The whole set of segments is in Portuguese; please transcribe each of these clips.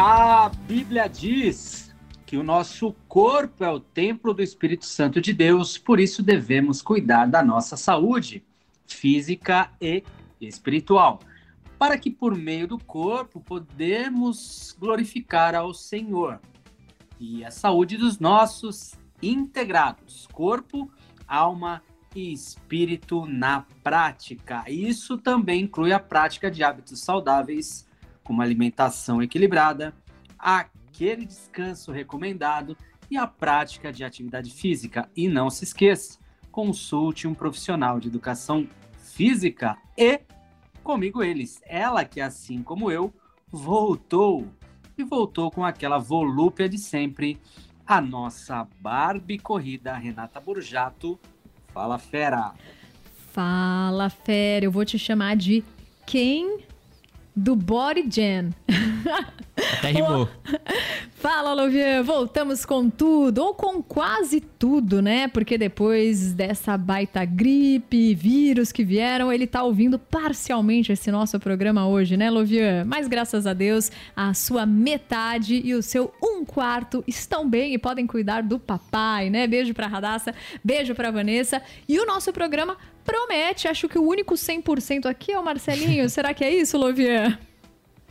A Bíblia diz que o nosso corpo é o templo do Espírito Santo de Deus, por isso devemos cuidar da nossa saúde física e espiritual, para que por meio do corpo podemos glorificar ao Senhor. E a saúde dos nossos integrados, corpo, alma e espírito na prática. Isso também inclui a prática de hábitos saudáveis com uma alimentação equilibrada, aquele descanso recomendado e a prática de atividade física. E não se esqueça, consulte um profissional de educação física e comigo eles. Ela que, assim como eu, voltou e voltou com aquela volúpia de sempre, a nossa Barbie corrida, Renata Borjato. Fala, fera! Fala, fera! Eu vou te chamar de quem do Body Jam. Até rimou. Fala, Lovian. Voltamos com tudo, ou com quase tudo, né? Porque depois dessa baita gripe, vírus que vieram, ele tá ouvindo parcialmente esse nosso programa hoje, né, Lovian? Mas graças a Deus, a sua metade e o seu um quarto estão bem e podem cuidar do papai, né? Beijo pra Radassa, beijo pra Vanessa. E o nosso programa promete. Acho que o único 100% aqui é o Marcelinho. Será que é isso, Lovian?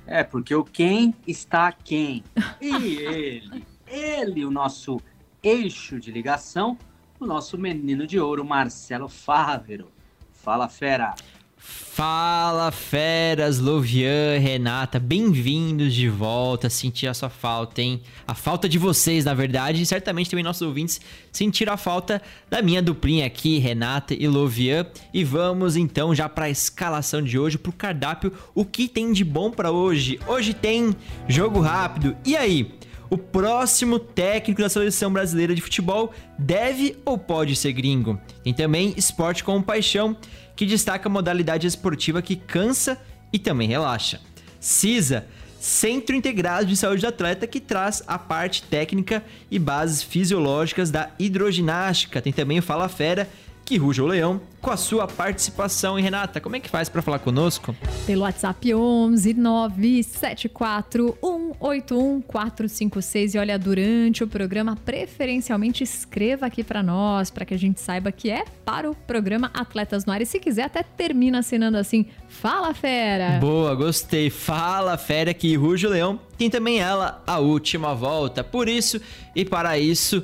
É, porque o quem está quem. E ele, ele, o nosso eixo de ligação, o nosso menino de ouro, Marcelo Fávero. Fala, fera! Fala feras, Lovian, Renata, bem-vindos de volta. Senti a sua falta, hein? A falta de vocês, na verdade, e certamente também nossos ouvintes sentiram a falta da minha duplinha aqui, Renata e Lovian. E vamos então já para a escalação de hoje, pro cardápio, o que tem de bom para hoje? Hoje tem jogo rápido. E aí? O próximo técnico da seleção brasileira de futebol deve ou pode ser gringo? Tem também esporte com paixão que destaca a modalidade esportiva que cansa e também relaxa. CISA, Centro Integrado de Saúde do Atleta, que traz a parte técnica e bases fisiológicas da hidroginástica. Tem também o Fala Fera, que ruja o leão, com a sua participação. E Renata, como é que faz para falar conosco? Pelo WhatsApp 11 974 181 456. E olha, durante o programa, preferencialmente escreva aqui para nós, para que a gente saiba que é para o programa Atletas no Ar. E se quiser, até termina assinando assim: Fala Fera! Boa, gostei. Fala Fera, que ruja o leão. Tem também ela, a última volta. Por isso e para isso.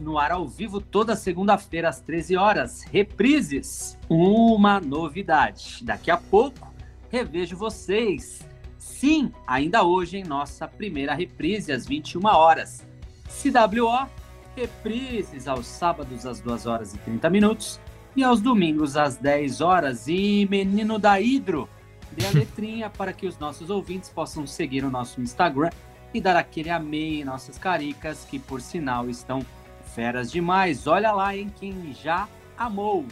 No ar ao vivo toda segunda-feira às 13 horas. Reprises. Uma novidade. Daqui a pouco revejo vocês. Sim, ainda hoje em nossa primeira reprise às 21 horas. CWO, reprises aos sábados às 2 horas e 30 minutos e aos domingos às 10 horas. E menino da Hidro, dê a letrinha para que os nossos ouvintes possam seguir o nosso Instagram e dar aquele amei em nossas caricas, que por sinal estão feras demais. Olha lá, em quem já amou.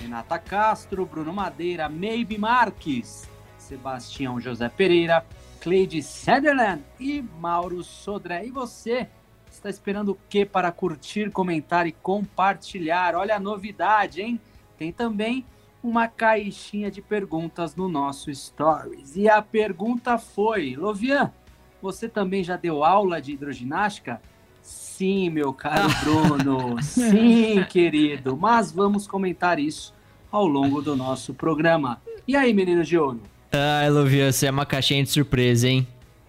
Renata Castro, Bruno Madeira, Maybe Marques, Sebastião José Pereira, Cleide Sutherland e Mauro Sodré. E você está esperando o que para curtir, comentar e compartilhar? Olha a novidade, hein? Tem também uma caixinha de perguntas no nosso Stories. E a pergunta foi: Lovian, você também já deu aula de hidroginástica? Sim, meu caro Bruno. Sim, querido. Mas vamos comentar isso ao longo do nosso programa. E aí, meninos de ouro? Ai, Lovian, você é uma caixinha de surpresa, hein?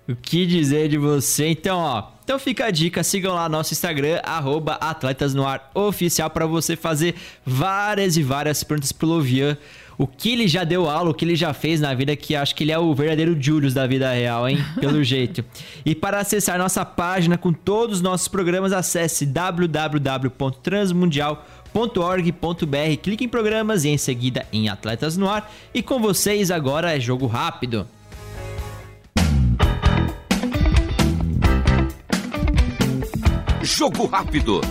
O que dizer de você? Então, ó. Então fica a dica, sigam lá nosso Instagram, arroba Atletas no Ar Oficial, para você fazer várias e várias perguntas pro Lovian. O que ele já deu aula, o que ele já fez na vida, que acho que ele é o verdadeiro Julius da vida real, hein? Pelo jeito. E para acessar nossa página com todos os nossos programas, acesse www.transmundial.org.br, clique em programas e em seguida em Atletas no Ar. E com vocês agora é Jogo Rápido. Jogo rápido.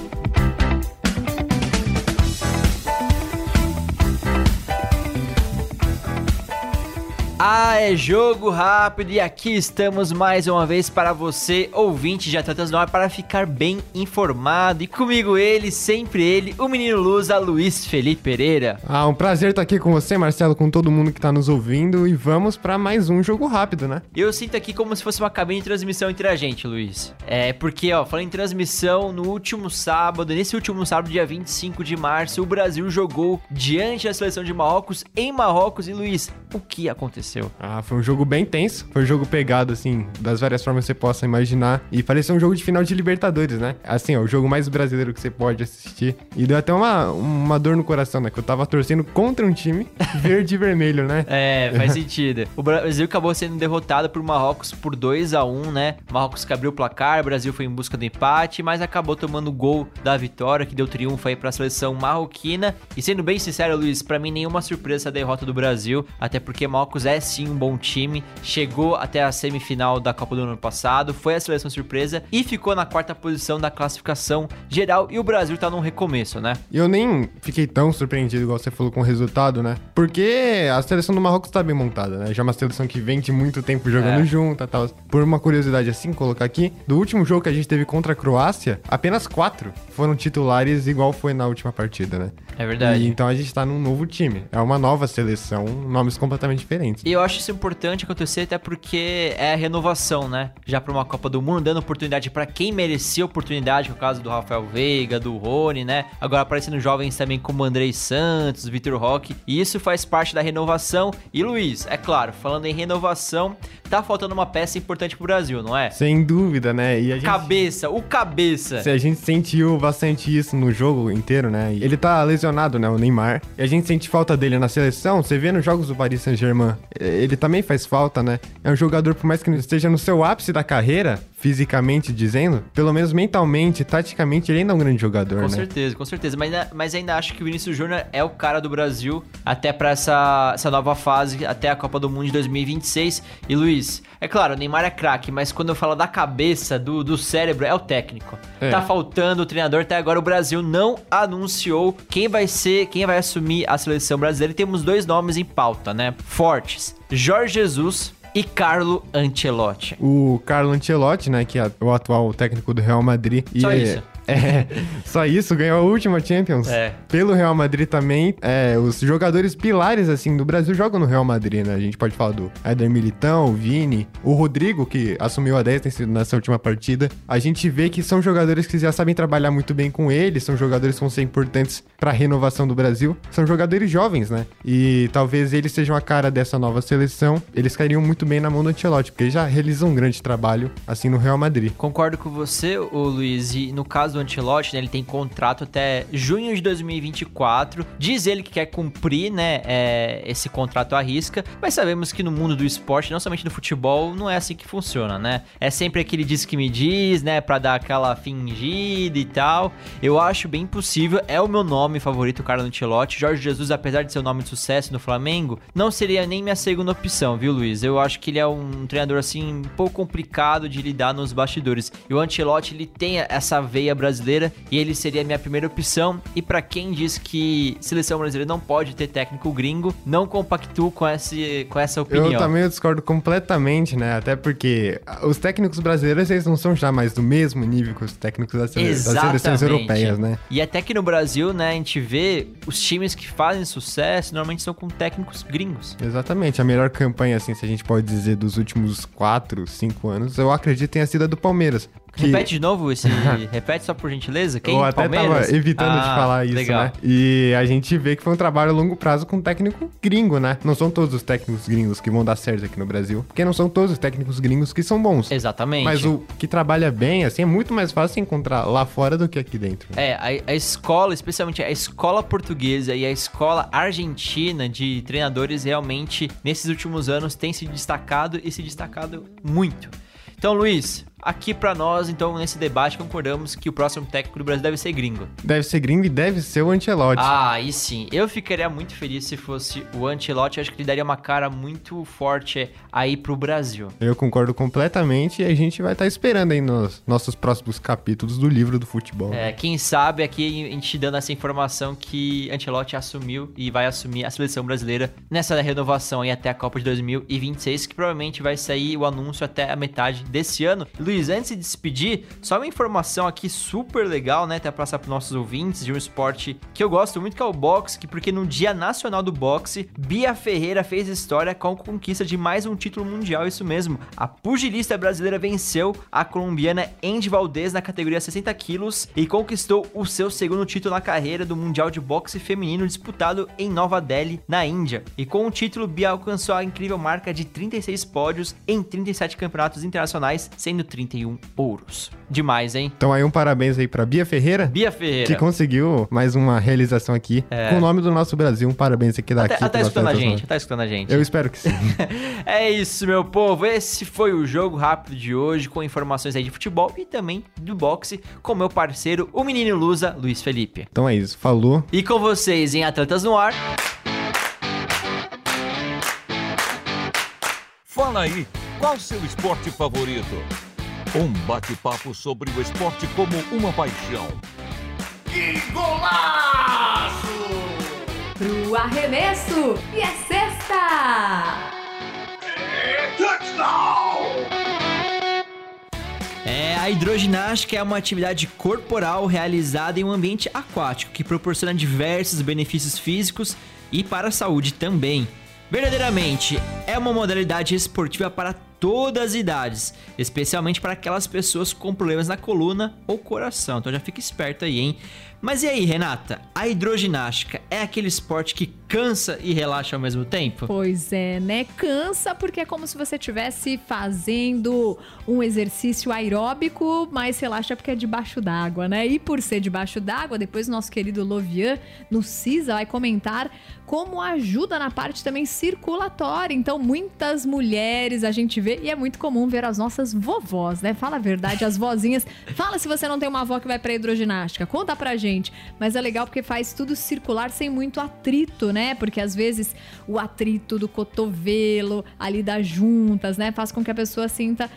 Ah, é jogo rápido e aqui estamos mais uma vez para você, ouvinte de Atletas no Ar, para ficar bem informado. E comigo ele, sempre ele, o menino Lusa, Luiz Felipe Pereira. Ah, um prazer estar aqui com você, Marcelo, com todo mundo que está nos ouvindo e vamos para mais um jogo rápido, né? Eu sinto aqui como se fosse uma cabine de transmissão entre a gente, Luiz. É, porque, ó, falando em transmissão, no último sábado, nesse último sábado, dia 25 de março, o Brasil jogou diante da seleção de Marrocos em Marrocos. E, Luiz, o que aconteceu? Ah, foi um jogo bem tenso. Foi um jogo pegado, assim, das várias formas que você possa imaginar. E parecia um jogo de final de Libertadores, né? Assim, ó, o jogo mais brasileiro que você pode assistir. E deu até uma, uma dor no coração, né? Que eu tava torcendo contra um time verde e vermelho, né? É, faz sentido. O Brasil acabou sendo derrotado por Marrocos por 2 a 1 né? Marrocos que abriu o placar, o Brasil foi em busca do empate, mas acabou tomando o gol da vitória, que deu triunfo aí pra seleção marroquina. E sendo bem sincero, Luiz, para mim nenhuma surpresa essa derrota do Brasil, até porque Marrocos é sim um bom time, chegou até a semifinal da Copa do ano passado, foi a seleção surpresa e ficou na quarta posição da classificação geral. E o Brasil tá num recomeço, né? Eu nem fiquei tão surpreendido, igual você falou, com o resultado, né? Porque a seleção do Marrocos tá bem montada, né? Já é uma seleção que vem de muito tempo jogando É. junto e tal. Por uma curiosidade assim, colocar aqui, do último jogo que a gente teve contra a Croácia, apenas quatro foram titulares, igual foi na última partida, né? É verdade. E, então a gente tá num novo time. É uma nova seleção, nomes completamente diferentes. E eu acho isso importante acontecer até porque é a renovação, né? Já para uma Copa do Mundo, dando oportunidade para quem merecia oportunidade, que é o caso do Rafael Veiga, do Rony, né? Agora aparecendo jovens também como Andrei Santos, Vitor Roque. E isso faz parte da renovação. E Luiz, é claro, falando em renovação, tá faltando uma peça importante pro Brasil, não é? Sem dúvida, né? E a gente... Cabeça, o cabeça. Se a gente sentiu bastante isso no jogo inteiro, né? Ele tá lesionado, né? O Neymar. E a gente sente falta dele na seleção. Você vê nos jogos do Paris Saint-Germain, ele também faz falta, né? É um jogador, por mais que não esteja no seu ápice da carreira, fisicamente dizendo, pelo menos mentalmente, taticamente, ele ainda é um grande jogador, Com né? certeza, com certeza. Mas, mas ainda acho que o Vinícius Júnior é o cara do Brasil até pra essa, essa nova fase, até a Copa do Mundo de 2026. E Luiz, é claro, o Neymar é craque, mas quando eu falo da cabeça, do, do cérebro, é o técnico. É. Tá faltando o treinador, até agora o Brasil não anunciou quem vai ser, quem vai assumir a seleção brasileira. E temos dois nomes em pauta, né? Fortes: Jorge Jesus e Carlo Ancelotti. O Carlo Ancelotti, né, que é o atual técnico do Real Madrid. Só e, isso. É, só isso, ganhou a última Champions. É. Pelo Real Madrid também. É, os jogadores pilares, assim, do Brasil jogam no Real Madrid, né? A gente pode falar do Éder Militão, o Vini, o Rodrigo, que assumiu a 10 nesse- nessa última partida. A gente vê que são jogadores que já sabem trabalhar muito bem com ele, são jogadores que vão ser importantes pra renovação do Brasil. São jogadores jovens, né? E talvez eles sejam a cara dessa nova seleção. Eles cairiam muito bem na mão do Ancelotti, porque ele já realizam um grande trabalho, assim, no Real Madrid. Concordo com você, ô Luiz, e no caso do Ancelotti, né, ele tem contrato até junho de 2024. Diz ele que quer cumprir, né, é, esse contrato à risca, mas sabemos que no mundo do esporte, não somente no futebol, não é assim que funciona, né? É sempre aquele diz que me diz, né, pra dar aquela fingida e tal. Eu acho bem possível, é o meu nome favorito, o Carlo Ancelotti. Jorge Jesus, apesar de ser um nome de sucesso no Flamengo, não seria nem minha segunda opção, viu, Luiz? Eu acho que ele é um treinador, assim, um pouco complicado de lidar nos bastidores. E o Ancelotti, ele tem essa veia brasileira e ele seria a minha primeira opção. E pra quem diz que seleção brasileira não pode ter técnico gringo, não compactuo com, esse, com essa opinião. Eu também discordo completamente, né? Até porque os técnicos brasileiros, eles não são já mais do mesmo nível que os técnicos das, sele- das seleções europeias, né? E até que no Brasil, né, a gente vê os times que fazem sucesso normalmente são com técnicos gringos. Exatamente. A melhor campanha, assim, se a gente pode dizer, dos últimos 4, 5 anos, eu acredito tenha sido a do Palmeiras. Que- Repete de novo esse. repete só por gentileza. Quem? Eu até Palmeiras? tava evitando de Ah, falar isso, legal. né? E a gente vê que foi um trabalho a longo prazo com um técnico gringo, né? Não são todos os técnicos gringos que vão dar certo aqui no Brasil, porque não são todos os técnicos gringos que são bons. Exatamente. Mas o que trabalha bem, assim, é muito mais fácil encontrar lá fora do que aqui dentro. É, a, a escola, especialmente a escola portuguesa e a escola argentina de treinadores realmente, nesses últimos anos, tem se destacado e se destacado muito. Então, Luiz, aqui pra nós, então, nesse debate, concordamos que o próximo técnico do Brasil deve ser gringo. Deve ser gringo e deve ser o Ancelotti. Ah, aí sim. Eu ficaria muito feliz se fosse o Ancelotti. Acho que ele daria uma cara muito forte aí pro Brasil. Eu concordo completamente e a gente vai estar esperando aí nos nossos próximos capítulos do livro do futebol. É, quem sabe aqui a gente dando essa informação que Ancelotti assumiu e vai assumir a seleção brasileira nessa renovação aí até a Copa de 2026, que provavelmente vai sair o anúncio até a metade desse ano. Luiz, antes de despedir, só uma informação aqui super legal, né, até passar para nossos ouvintes de um esporte que eu gosto muito, que é o boxe, que porque no Dia Nacional do Boxe, Bia Ferreira fez história com a conquista de mais um título mundial, isso mesmo. A pugilista brasileira venceu a colombiana Andy Valdez na categoria 60 quilos e conquistou o seu segundo título na carreira do Mundial de Boxe Feminino disputado em Nova Delhi, na Índia. E com o título, Bia alcançou a incrível marca de 36 pódios em 37 campeonatos internacionais, sendo 31 ouros. Demais, hein? Então aí um parabéns aí pra Bia Ferreira, Bia Ferreira. que conseguiu mais uma realização aqui É. com o nome do nosso Brasil. Um parabéns aqui daqui. Até, até escutando a gente, tá escutando a gente. Eu espero que sim. É isso, meu povo. Esse foi o jogo rápido de hoje, com informações aí de futebol e também do boxe, com meu parceiro, o menino Lusa, Luiz Felipe. então é isso. Falou. E com vocês em Atletas no Ar. Fala aí, qual seu esporte favorito? Um bate-papo sobre o esporte como uma paixão. Pro arremesso e é sexta! É, a hidroginástica é uma atividade corporal realizada em um ambiente aquático que proporciona diversos benefícios físicos e para a saúde também. Verdadeiramente, é uma modalidade esportiva para todas as idades, especialmente para aquelas pessoas com problemas na coluna ou coração. Então já fica esperto aí, hein? Mas e aí, Renata? A hidroginástica é aquele esporte que cansa e relaxa ao mesmo tempo? Pois é, né? Cansa porque é como se você estivesse fazendo um exercício aeróbico, mas relaxa porque é debaixo d'água, né? E por ser debaixo d'água, depois o nosso querido Lovian no CISA vai comentar como ajuda na parte também circulatória. Então, muitas mulheres a gente vê, e é muito comum ver as nossas vovós, né? Fala a verdade, as vozinhas. Fala se você não tem uma avó que vai pra hidroginástica, conta pra gente. Mas é legal porque faz tudo circular sem muito atrito, né? Porque às vezes o atrito do cotovelo, ali das juntas, né? Faz com que a pessoa sinta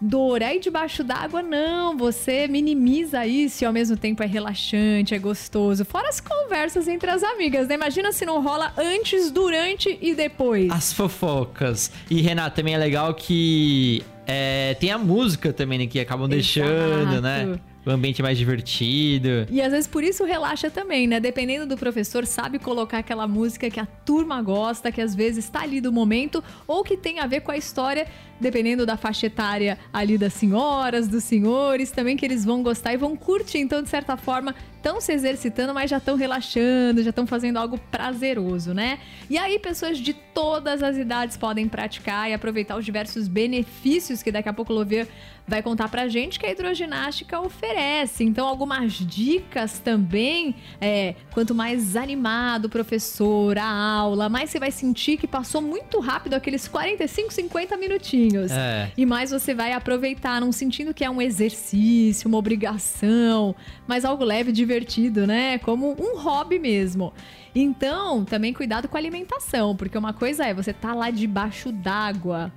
dor. Aí debaixo d'água, não, você minimiza isso e ao mesmo tempo é relaxante, é gostoso. Fora as conversas entre as amigas, né? Imagina se não rola antes, durante e depois. As fofocas. E, Renato, também é legal que é, tem a música também, né, que acabam deixando, Exato. né? O ambiente mais divertido. E às vezes por isso relaxa também, né? Dependendo do professor, sabe colocar aquela música que a turma gosta, que às vezes tá ali do momento, ou que tem a ver com a história, dependendo da faixa etária ali das senhoras, dos senhores, também que eles vão gostar e vão curtir. Então, de certa forma, estão se exercitando, mas já estão relaxando, já estão fazendo algo prazeroso, né? E aí, pessoas de todas as idades podem praticar e aproveitar os diversos benefícios que daqui a pouco o Lovier vai contar pra gente que a hidroginástica oferece. Então, algumas dicas também. É, quanto mais animado o professor, a aula, mais você vai sentir que passou muito rápido aqueles 45, 50 minutinhos. É. E mais você vai aproveitar, não sentindo que é um exercício, uma obrigação, mas algo leve, divertido, né? Como um hobby mesmo. Então, também cuidado com a alimentação, porque uma coisa é você tá lá debaixo d'água.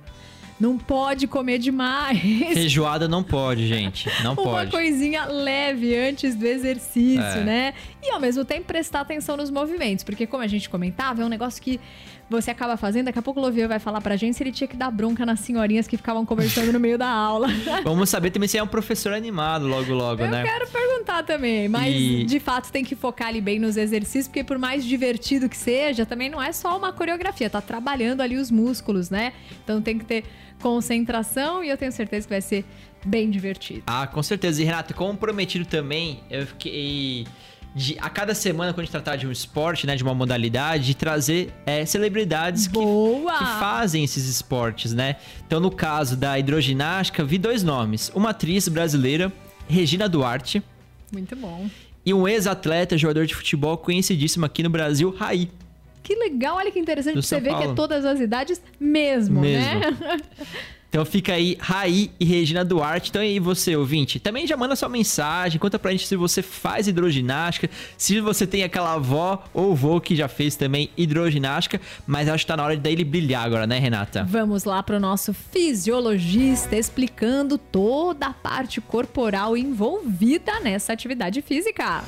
Não pode comer demais. Feijoada não pode, gente. Não Uma pode. coisinha leve antes do exercício, É. né? E ao mesmo tempo prestar atenção nos movimentos, porque como a gente comentava, é um negócio que você acaba fazendo. Daqui a pouco o Lovian vai falar pra gente se ele tinha que dar bronca nas senhorinhas que ficavam conversando no meio da aula. Vamos saber também se é um professor animado logo, logo, Eu né? quero perguntar também, mas E- de fato tem que focar ali bem nos exercícios, porque por mais divertido que seja, também não é só uma coreografia, tá trabalhando ali os músculos, né? Então tem que ter concentração e eu tenho certeza que vai ser bem divertido. Ah, com certeza. E Renato, como prometido também, eu fiquei. De, a cada semana, quando a gente tratar de um esporte, né, de uma modalidade, de trazer é, celebridades que, que fazem esses esportes, né? Então, no caso da hidroginástica, vi dois nomes: uma atriz brasileira, Regina Duarte, Muito bom. e um ex-atleta, jogador de futebol conhecidíssimo aqui no Brasil, Raí. Que legal, olha que interessante Do você São ver que é todas as idades mesmo, Mesmo. né? Então fica aí Raí e Regina Duarte. Então aí você, ouvinte, também já manda sua mensagem, conta pra gente se você faz hidroginástica, se você tem aquela avó ou vô que já fez também hidroginástica, mas acho que tá na hora dele brilhar agora, né, Renata? Vamos lá para o nosso fisiologista explicando toda a parte corporal envolvida nessa atividade física.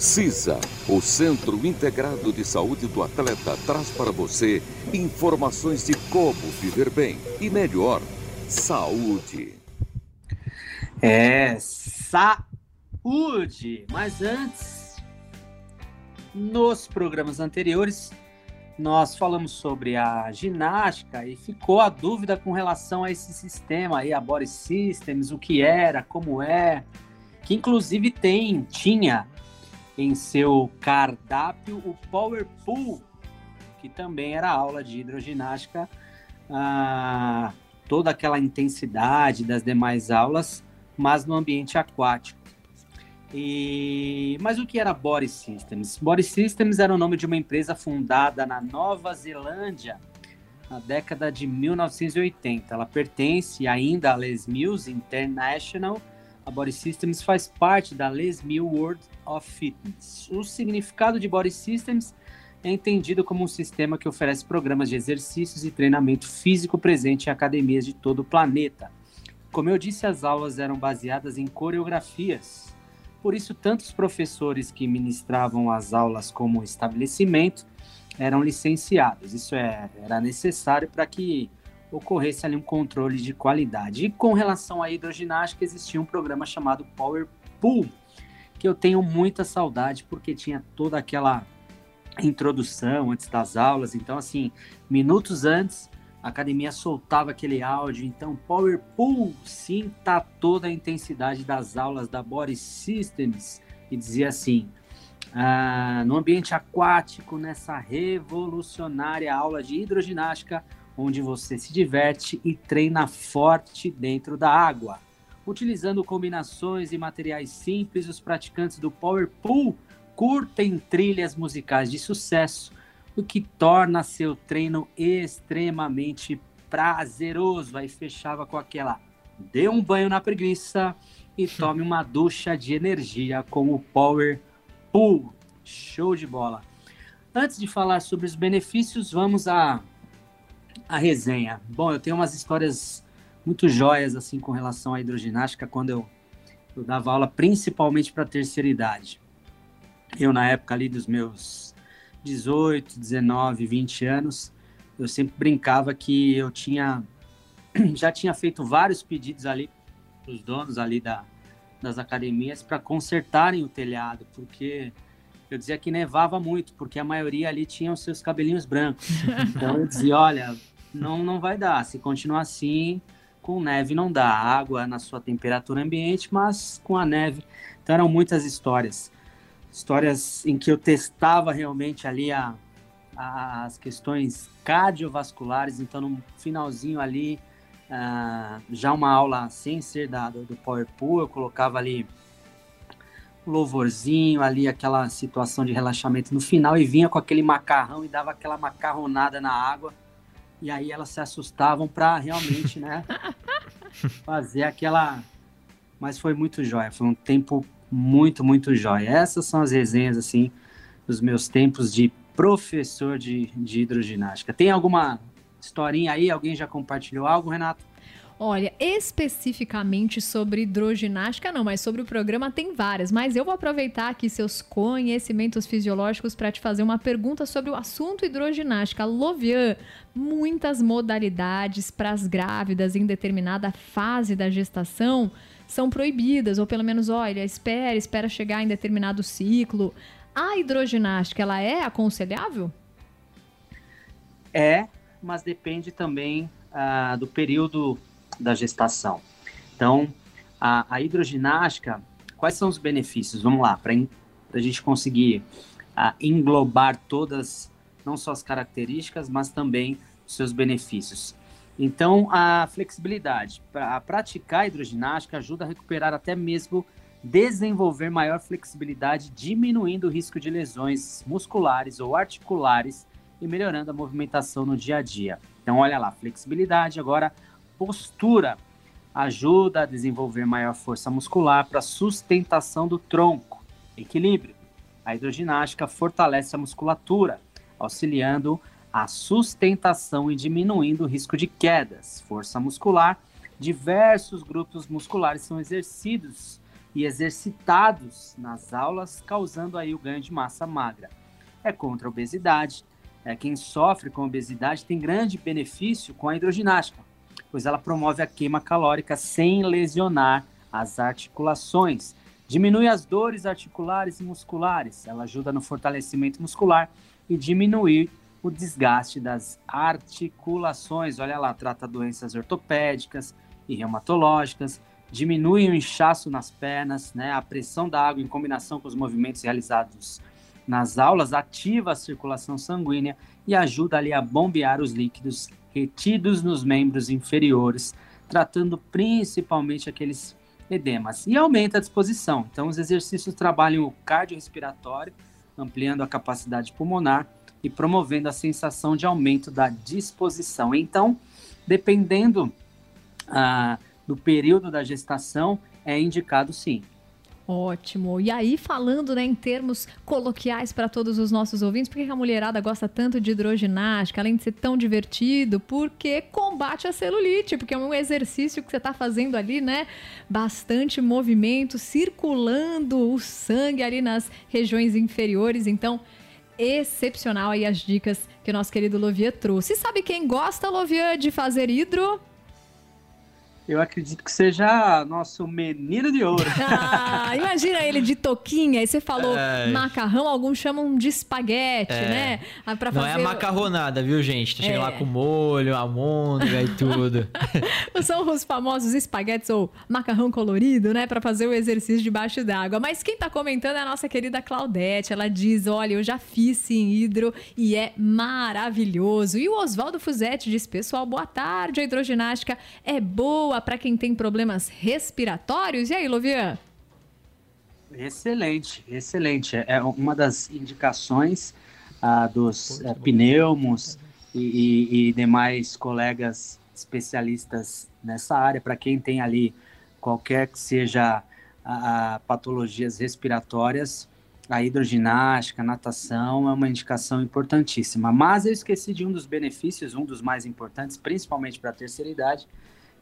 CISA, o Centro Integrado de Saúde do Atleta, traz para você informações de como viver bem e melhor. Saúde. É, saúde! Mas antes, nos programas anteriores, nós falamos sobre a ginástica e ficou a dúvida com relação a esse sistema aí, a Body Systems, o que era, como é, que inclusive tem, tinha em seu cardápio o Power Pool, que também era aula de hidroginástica, ah, toda aquela intensidade das demais aulas, mas no ambiente aquático. E... Mas o que era Body Systems? Body Systems era o nome de uma empresa fundada na Nova Zelândia na década de 1980. Ela pertence ainda à Les Mills International. A Body Systems faz parte da Les Mills World of Fitness. O significado de Body Systems é entendido como um sistema que oferece programas de exercícios e treinamento físico presente em academias de todo o planeta. Como eu disse, as aulas eram baseadas em coreografias. Por isso, tantos professores que ministravam as aulas como estabelecimento eram licenciados. Isso é, era necessário para que ocorresse ali um controle de qualidade. E com relação à hidroginástica, existia um programa chamado Power Pool, que eu tenho muita saudade porque tinha toda aquela introdução antes das aulas. Então, assim, minutos antes, a academia soltava aquele áudio. Então, Power Pool, sinta toda a intensidade das aulas da Body Systems. E dizia assim: ah, no ambiente aquático, nessa revolucionária aula de hidroginástica, onde você se diverte e treina forte dentro da água. Utilizando combinações e materiais simples, os praticantes do Power Pool curtem trilhas musicais de sucesso, o que torna seu treino extremamente prazeroso. Aí fechava com aquela: dê um banho na preguiça e tome uma ducha de energia com o Power Pool. Show de bola. Antes de falar sobre os benefícios, vamos à, à resenha. Bom, eu tenho umas histórias muito joias assim com relação à hidroginástica quando eu, eu dava aula, principalmente para a terceira idade. Eu, na época ali dos meus 18, 19, 20 anos, eu sempre brincava que eu tinha já tinha feito vários pedidos ali os donos ali da, das academias para consertarem o telhado, porque eu dizia que nevava muito, porque a maioria ali tinha os seus cabelinhos brancos. Então eu dizia, olha, não, não vai dar, se continuar assim, com neve não dá. Água na sua temperatura ambiente, mas com a neve. Então eram muitas histórias. Histórias em que eu testava realmente ali a, a- as questões cardiovasculares. Então no finalzinho ali, ah, já uma aula sem ser da, do, do Power Pool, eu colocava ali louvorzinho ali, aquela situação de relaxamento no final e vinha com aquele macarrão e dava aquela macarronada na água. E aí elas se assustavam para realmente, né, fazer aquela. Mas foi muito jóia, foi um tempo muito, muito jóia. Essas são as resenhas, assim, dos meus tempos de professor de, de hidroginástica. Tem alguma historinha aí? Alguém já compartilhou algo, Renato? Olha, especificamente sobre hidroginástica não, mas sobre o programa tem várias. Mas eu vou aproveitar aqui seus conhecimentos fisiológicos para te fazer uma pergunta sobre o assunto hidroginástica. Lovian, muitas modalidades para as grávidas em determinada fase da gestação são proibidas, ou pelo menos, olha, espera, espera chegar em determinado ciclo. A hidroginástica, ela é aconselhável? É, mas depende também ah, do período da gestação. Então, a, a, hidroginástica, quais são os benefícios? Vamos lá, para a gente conseguir ah, englobar todas, não só as características, mas também os seus benefícios. Então, a flexibilidade. Para praticar hidroginástica ajuda a recuperar até mesmo desenvolver maior flexibilidade, diminuindo o risco de lesões musculares ou articulares e melhorando a movimentação no dia a dia. Então, olha lá, flexibilidade. Agora, postura ajuda a desenvolver maior força muscular para sustentação do tronco. Equilíbrio. A hidroginástica fortalece a musculatura, auxiliando a sustentação e diminuindo o risco de quedas. Força muscular. Diversos grupos musculares são exercidos e exercitados nas aulas, causando aí o ganho de massa magra. É contra a obesidade. É, quem sofre com obesidade tem grande benefício com a hidroginástica, pois ela promove a queima calórica sem lesionar as articulações. Diminui as dores articulares e musculares. Ela ajuda no fortalecimento muscular e diminuir o desgaste das articulações. Olha lá, trata doenças ortopédicas e reumatológicas, diminui o inchaço nas pernas, né? A pressão da água em combinação com os movimentos realizados nas aulas ativa a circulação sanguínea e ajuda ali a bombear os líquidos retidos nos membros inferiores, tratando principalmente aqueles edemas e aumenta a disposição. Então os exercícios trabalham o cardiorrespiratório, ampliando a capacidade pulmonar e promovendo a sensação de aumento da disposição. Então, dependendo ah, do período da gestação, é indicado sim. Ótimo. E aí, falando né, em termos coloquiais para todos os nossos ouvintes, por que a mulherada gosta tanto de hidroginástica, além de ser tão divertido? Porque combate a celulite, porque é um exercício que você está fazendo ali, né? Bastante movimento, circulando o sangue ali nas regiões inferiores. Então, excepcional aí as dicas que o nosso querido Lovier trouxe. E sabe quem gosta, Lovier, de fazer hidro? Eu acredito que seja nosso menino de ouro. Ah, imagina ele de toquinha. Aí você falou é... macarrão, alguns chamam de espaguete, é... né? Ah, pra fazer... Não é a macarronada, viu, gente? Tá chegando é... lá com molho, almôndega e tudo. São os famosos espaguetes ou macarrão colorido, né? Para fazer o exercício debaixo d'água. Mas quem tá comentando é a nossa querida Claudete. Ela diz: olha, eu já fiz sim hidro e é maravilhoso. E o Oswaldo Fuzetti diz: pessoal, boa tarde. A hidroginástica é boa para quem tem problemas respiratórios. E aí, Lovian? Excelente, excelente. É uma das indicações ah, dos é, pneumos e, e, e demais colegas especialistas nessa área, para quem tem ali qualquer que seja a, a, patologias respiratórias, a hidroginástica, a natação é uma indicação importantíssima. Mas eu esqueci de um dos benefícios, um dos mais importantes, principalmente para a terceira idade,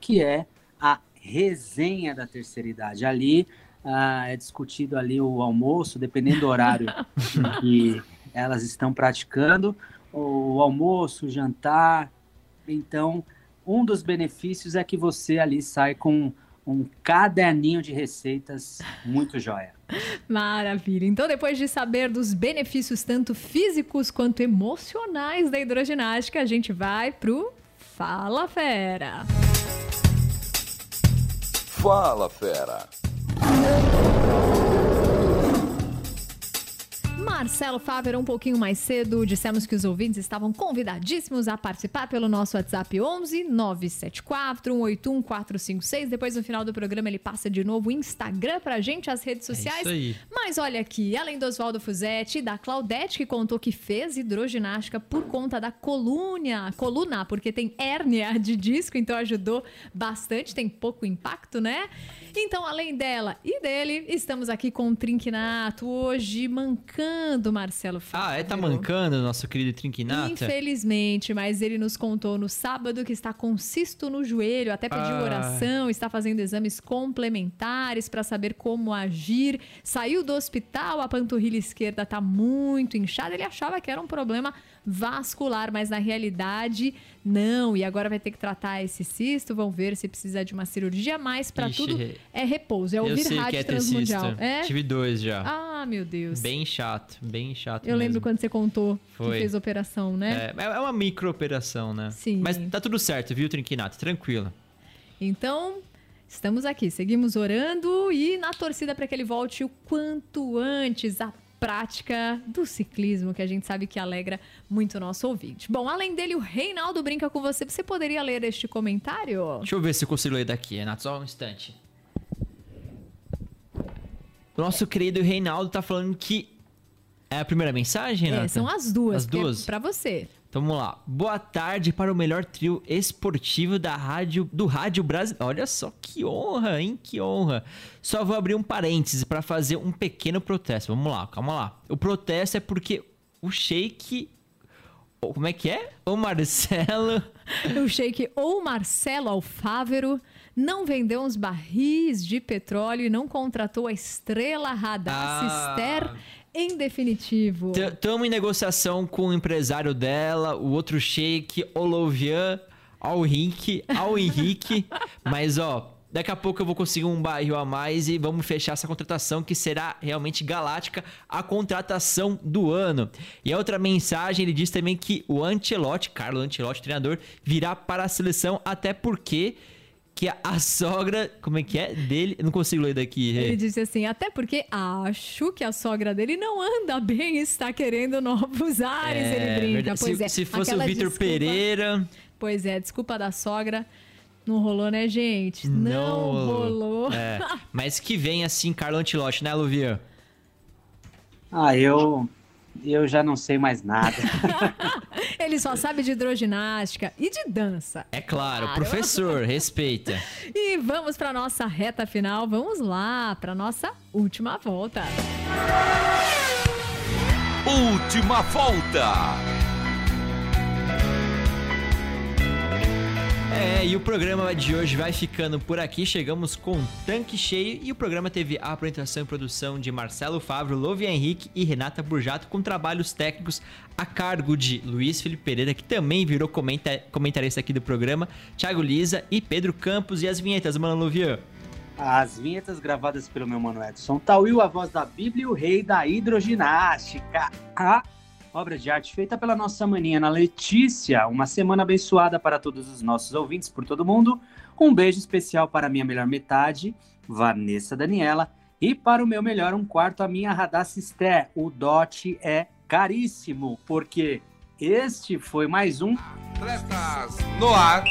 que é a resenha da terceira idade. Ali ah, é discutido ali o almoço, dependendo do horário que elas estão praticando, o almoço, o jantar. Então, um dos benefícios é que você ali sai com um caderninho de receitas muito jóia. Maravilha. Então, depois de saber dos benefícios tanto físicos quanto emocionais da hidroginástica, a gente vai pro Fala Fera. Fala, fera! Marcelo Faver, um pouquinho mais cedo, dissemos que os ouvintes estavam convidadíssimos a participar pelo nosso WhatsApp 11 974 181 456. Depois, no final do programa, ele passa de novo o Instagram pra gente, as redes sociais. É isso aí. Mas olha aqui, além do Oswaldo Fuzetti e da Claudete, que contou que fez hidroginástica por conta da coluna, coluna, porque tem hérnia de disco, então ajudou bastante, tem pouco impacto, né? Então, além dela e dele, estamos aqui com o Trinquinato, hoje mancando mancando, Marcelo Fávero. Ah, é? Tá mancando o nosso querido Trinquinata? Infelizmente, mas ele nos contou no sábado que está com cisto no joelho, até pediu Ah. oração, está fazendo exames complementares para saber como agir. Saiu do hospital, a panturrilha esquerda está muito inchada. Ele achava que era um problema vascular, mas na realidade não. E agora vai ter que tratar esse cisto, vão ver se precisa de uma cirurgia, mas para tudo é repouso, é ouvir rádio é transmundial. É? Tive dois já. Ah, meu Deus. Bem chato, bem chato Eu lembro mesmo. quando você contou Foi. que fez operação, né? É, é uma micro operação, né? Sim. Mas tá tudo certo, viu, Trinquinato? Tranquilo. Então, estamos aqui, seguimos orando e na torcida para que ele volte o quanto antes à prática do ciclismo, que a gente sabe que alegra muito o nosso ouvinte. Bom, além dele, o Reinaldo brinca com você. Você poderia ler este comentário? Deixa eu ver se eu consigo ler daqui, Renato. Só um instante. O nosso querido Reinaldo tá falando que. É a primeira mensagem, Renato? É, são as duas. As é duas? Pra você. Então vamos lá. Boa tarde para o melhor trio esportivo da rádio do rádio brasileiro. Olha só que honra, hein? Que honra. Só vou abrir um parêntese para fazer um pequeno protesto. Vamos lá, calma lá. O protesto é porque o Sheik como é que é? O Marcelo O Sheik ou Marcelo Alfávero não vendeu uns barris de petróleo e não contratou a estrela Radar Ah. Cister em definitivo. Estamos em negociação com o empresário dela, o outro Sheik, Olovian, ao Henrique, ao Henrique. Mas ó, daqui a pouco eu vou conseguir um barril a mais e vamos fechar essa contratação que será realmente galáctica, a contratação do ano. E a outra mensagem, ele diz também que o Ancelotti, Carlo Ancelotti, treinador, virá para a seleção até porque que a, sogra, como é que é, dele, eu não consigo ler daqui. Ele disse assim, até porque acho que a sogra dele não anda bem e está querendo novos ares, ele brinca. É verdade. Pois se, é, se fosse aquela o Vitor Pereira, Pois é, desculpa da sogra. Não rolou, né, gente? Não, rolou. É, mas que vem assim, Carlo Antilote, né, Luvian? Ah, eu. Eu já não sei mais nada. Ele só sabe de hidroginástica e de dança. É claro, Claro. professor, respeita. E vamos para nossa reta final. Vamos lá para nossa última volta. Última volta. É, e o programa de hoje vai ficando por aqui. Chegamos com um tanque cheio e o programa teve a apresentação e produção de Marcelo Fávero, Lovia Henrique e Renata Burjato, com trabalhos técnicos a cargo de Luiz Felipe Pereira, que também virou comenta- comentarista aqui do programa, Thiago Lisa e Pedro Campos. E as vinhetas, mano, Luvian? As vinhetas gravadas pelo meu mano Edson Tauil, a voz da Bíblia e o rei da hidroginástica. A obra de arte feita pela nossa maninha Ana Letícia. Uma semana abençoada para todos os nossos ouvintes, por todo mundo. Um beijo especial para minha melhor metade, Vanessa Daniela. E para o meu melhor um quarto, a minha Radar Sister. O dote é caríssimo, porque este foi mais um Atletas no ar.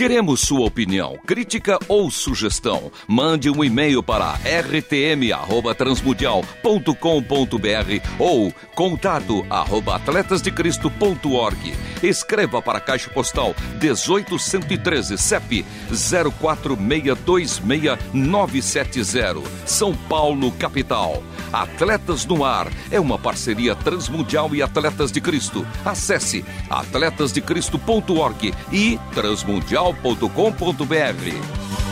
Queremos sua opinião, crítica ou sugestão. Mande um e-mail para rtm@transmundial.com.br ou contato arroba atletasdecristo.org. Escreva para a Caixa Postal 18113 CEP 04626970, São Paulo, capital. Atletas no Ar é uma parceria Transmundial e Atletas de Cristo. Acesse atletasdecristo.org e transmundial.com.br.